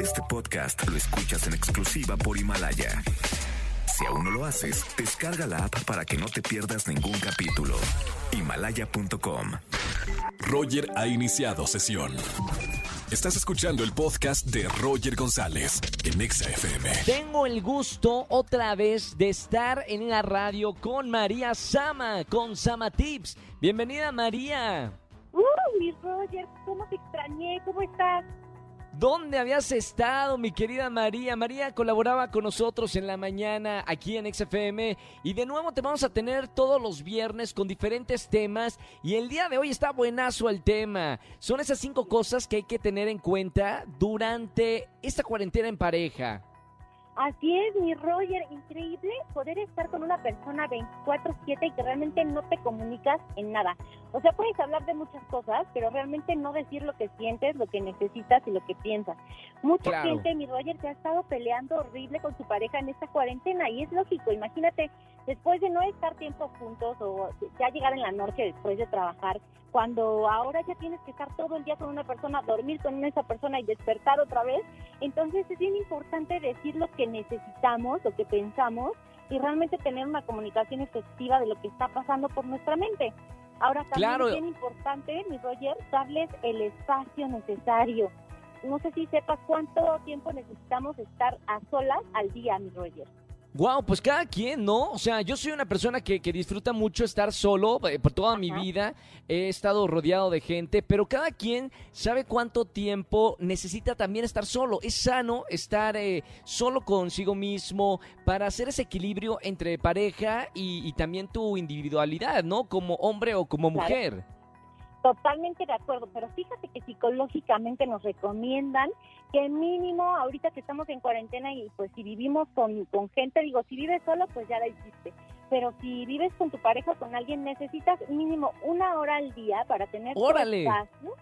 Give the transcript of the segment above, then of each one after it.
Este podcast lo escuchas en exclusiva por Himalaya. Si aún no lo haces, descarga la app para que no te pierdas ningún capítulo. Himalaya.com. Roger ha iniciado sesión. Estás escuchando el podcast de Roger González en XFM. Tengo el gusto otra vez de estar en la radio con María Sama, con Sama Tips. Bienvenida María. Uh, mi Roger, ¿cómo te extrañé? ¿Cómo estás? ¿Dónde habías estado, mi querida María? María colaboraba con nosotros en la mañana aquí en XFM y de nuevo te vamos a tener todos los viernes con diferentes temas y el día de hoy está buenazo el tema. Son esas cinco cosas que hay que tener en cuenta durante esta cuarentena en pareja. Así es, mi Roger, increíble poder estar con una persona 24/7 y que realmente no te comunicas en nada. O sea, puedes hablar de muchas cosas, pero realmente no decir lo que sientes, lo que necesitas y lo que piensas. Mucha gente, mi Roger, se ha estado peleando horrible con su pareja en esta cuarentena y es lógico, imagínate, después de no estar tiempo juntos o ya llegar en la noche después de trabajar, cuando ahora ya tienes que estar todo el día con una persona, dormir con esa persona y despertar otra vez, entonces es bien importante decir lo que necesitamos, lo que pensamos y realmente tener una comunicación efectiva de lo que está pasando por nuestra mente. Ahora también es bien importante, mi Roger, darles el espacio necesario. No sé si sepas cuánto tiempo necesitamos estar a solas al día, mi Roger. Wow, pues cada quien, ¿no? O sea, yo soy una persona que, disfruta mucho estar solo eh, por toda mi vida. He estado rodeado de gente, pero cada quien sabe cuánto tiempo necesita también estar solo. Es sano estar eh, solo consigo mismo para hacer ese equilibrio entre pareja y, también tu individualidad, ¿no? Como hombre o como mujer. Totalmente de acuerdo, pero fíjate que psicológicamente nos recomiendan que mínimo ahorita que estamos en cuarentena y pues si vivimos con, con gente, digo, si vives solo pues ya la hiciste, pero si vives con tu pareja o con alguien necesitas mínimo una hora al día para tener ¡Órale! espacio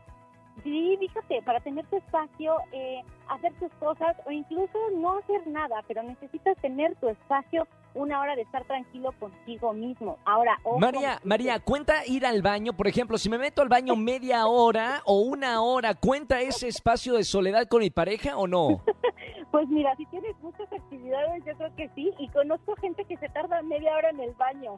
Sí, fíjate, para tener tu espacio, eh, hacer tus cosas o incluso no hacer nada, pero necesitas tener tu espacio una hora de estar tranquilo contigo mismo. Ahora, María, María, ¿cuenta ir al baño? Por ejemplo, si me meto al baño media hora o una hora, ¿cuenta ese espacio de soledad con mi pareja o no? pues mira, si tienes muchas actividades, yo creo que sí, y conozco gente que se tarda media hora en el baño.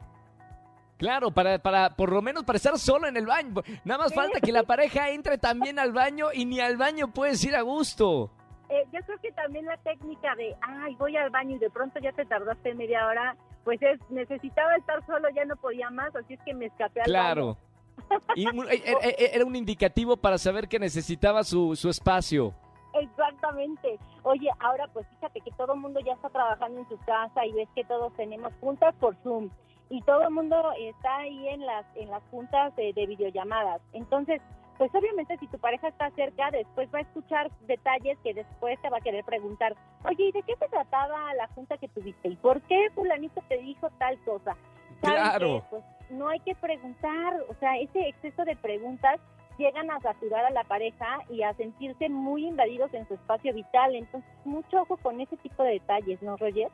Claro, para, para, por lo menos para estar solo en el baño. Nada más falta que la pareja entre también al baño y ni al baño puedes ir a gusto. Eh, yo creo que también la técnica de, ay, voy al baño y de pronto ya te tardaste media hora, pues es, necesitaba estar solo, ya no podía más, así es que me escapé al claro. baño. Y eh, eh, era un indicativo para saber que necesitaba su, su espacio. Exactamente. Oye, ahora pues fíjate que todo el mundo ya está trabajando en su casa y ves que todos tenemos juntas por Zoom y todo el mundo está ahí en las en las juntas de, videollamadas. Entonces, pues obviamente si tu pareja está cerca, después va a escuchar detalles que después te va a querer preguntar, oye, ¿y de qué se trataba la junta que tuviste? ¿Y por qué fulanito te dijo tal cosa? Claro. Pues no hay que preguntar, o sea, ese exceso de preguntas llegan a saturar a la pareja y a sentirse muy invadidos en su espacio vital. Entonces, mucho ojo con ese tipo de detalles, ¿no, Roger?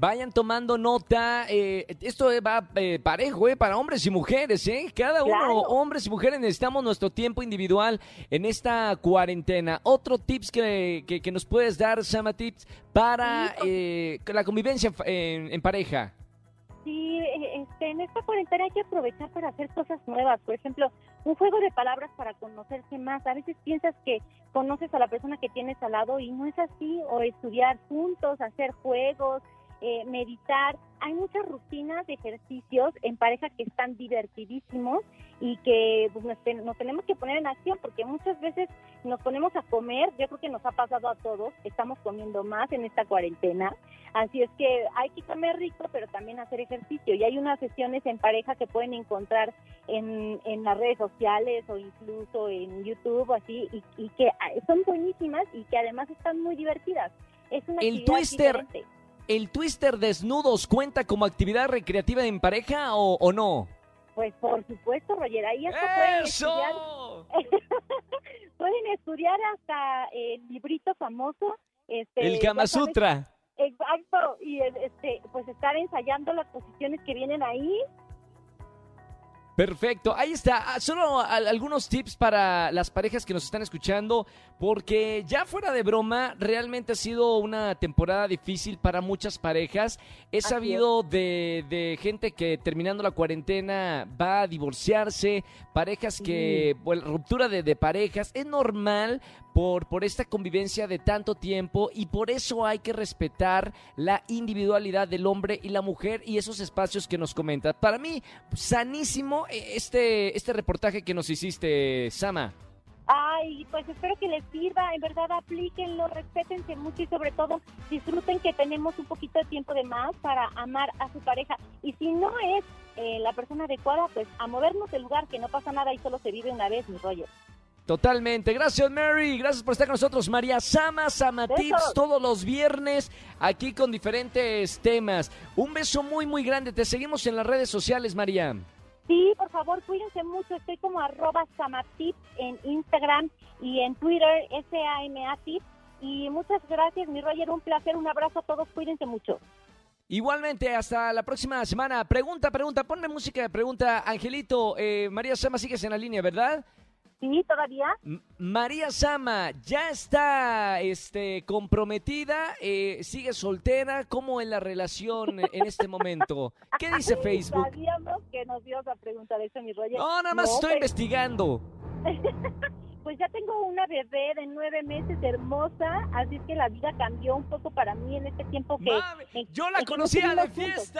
Vayan tomando nota. Eh, esto va eh, parejo, eh, para hombres y mujeres, ¿eh? Cada uno, hombres y mujeres, necesitamos nuestro tiempo individual en esta cuarentena. Otro tips que, que, nos puedes dar, Sama Tips, para eh, la convivencia en, pareja. Sí, este, en esta cuarentena hay que aprovechar para hacer cosas nuevas. Por ejemplo, un juego de palabras para conocerse más. A veces piensas que conoces a la persona que tienes al lado y no es así. O estudiar juntos, hacer juegos, eh, meditar. Hay muchas rutinas de ejercicios en pareja que están divertidísimos y que pues, nos, tenemos que poner en acción porque muchas veces nos ponemos a comer, yo creo que nos ha pasado a todos, estamos comiendo más en esta cuarentena, así es que hay que comer rico pero también hacer ejercicio. Y hay unas sesiones en pareja que pueden encontrar en, en las redes sociales o incluso en YouTube así y, y que ah, son buenísimas y que además están muy divertidas. Es una el twister, ¿El twister desnudos cuenta como actividad recreativa en pareja o, no? Pues por supuesto, Roger, ahí hasta pueden estudiar. pueden estudiar hasta el librito famoso. Este, el Kama Sutra. exacto, y este, pues estar ensayando las posiciones que vienen ahí. Perfecto, ahí está. Ah, Solo al- algunos tips para las parejas que nos están escuchando, porque ya fuera de broma, realmente ha sido una temporada difícil para muchas parejas. He sabido de, de gente que terminando la cuarentena va a divorciarse, parejas que, bueno, ruptura de, de parejas. Es normal por, por esta convivencia de tanto tiempo y por eso hay que respetar la individualidad del hombre y la mujer y esos espacios que nos comentas. Para mí, sanísimo este, este reportaje que nos hiciste, Sama. Ay, pues espero que les sirva, en verdad aplíquenlo, respétense mucho y sobre todo disfruten que tenemos un poquito de tiempo de más para amar a su pareja. Y si no es eh, la persona adecuada, pues a movernos del lugar, que no pasa nada y solo se vive una vez, mi rollo. Totalmente. Gracias, Mary. Gracias por estar con nosotros. María Sama, Sama. Tips, todos los viernes, aquí con diferentes temas. Un beso muy, muy grande. Te seguimos en las redes sociales, María. Sí, por favor, cuídense mucho. Estoy como arroba samatip en Instagram y en Twitter, S-A-M-A Tips. Y muchas gracias, mi Roger. Un placer, un abrazo a todos. Cuídense mucho. Igualmente, hasta la próxima semana. Pregunta, pregunta, ponme música pregunta. Angelito, eh, María Sama, sigues en la línea, ¿verdad? Sí, todavía. M- María Sama, ¿ya está este, comprometida? Eh, ¿Sigue soltera? ¿Cómo es la relación en este momento? ¿Qué dice Facebook? Sabíamos que nos ibas a preguntar eso, mi Roger. No, nada más No, estoy investigando. Pues ya tengo una bebé de nueve meses hermosa, así es que la vida cambió un poco para mí en este tiempo que... Mami, en- yo la en conocía de juntos.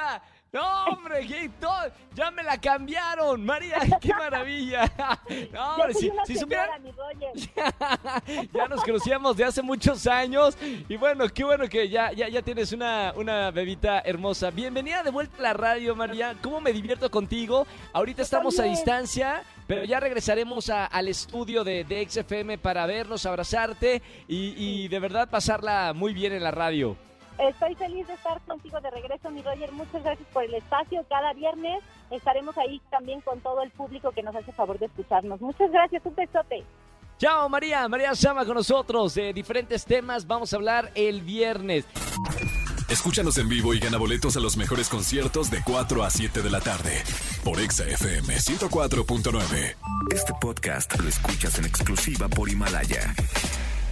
No, hombre, todo- ya me la cambiaron. María, qué maravilla. No, hombre, si, si supieran, ya nos conocíamos de hace muchos años. Y bueno, qué bueno que ya, ya, ya tienes una, una bebita hermosa. Bienvenida de vuelta a la radio, María. ¿Cómo me divierto contigo? Ahorita estamos a distancia, pero ya regresaremos a- al estudio de, de XFM para vernos, abrazarte y, y de verdad pasarla muy bien en la radio. Estoy feliz de estar contigo de regreso, mi Roger. Muchas gracias por el espacio. Cada viernes estaremos ahí también con todo el público que nos hace favor de escucharnos. Muchas gracias, un besote. Chao María, María Sama con nosotros de diferentes temas. Vamos a hablar el viernes. Escúchanos en vivo y gana boletos a los mejores conciertos de 4 a 7 de la tarde por Exa FM 104.9. Este podcast lo escuchas en exclusiva por Himalaya.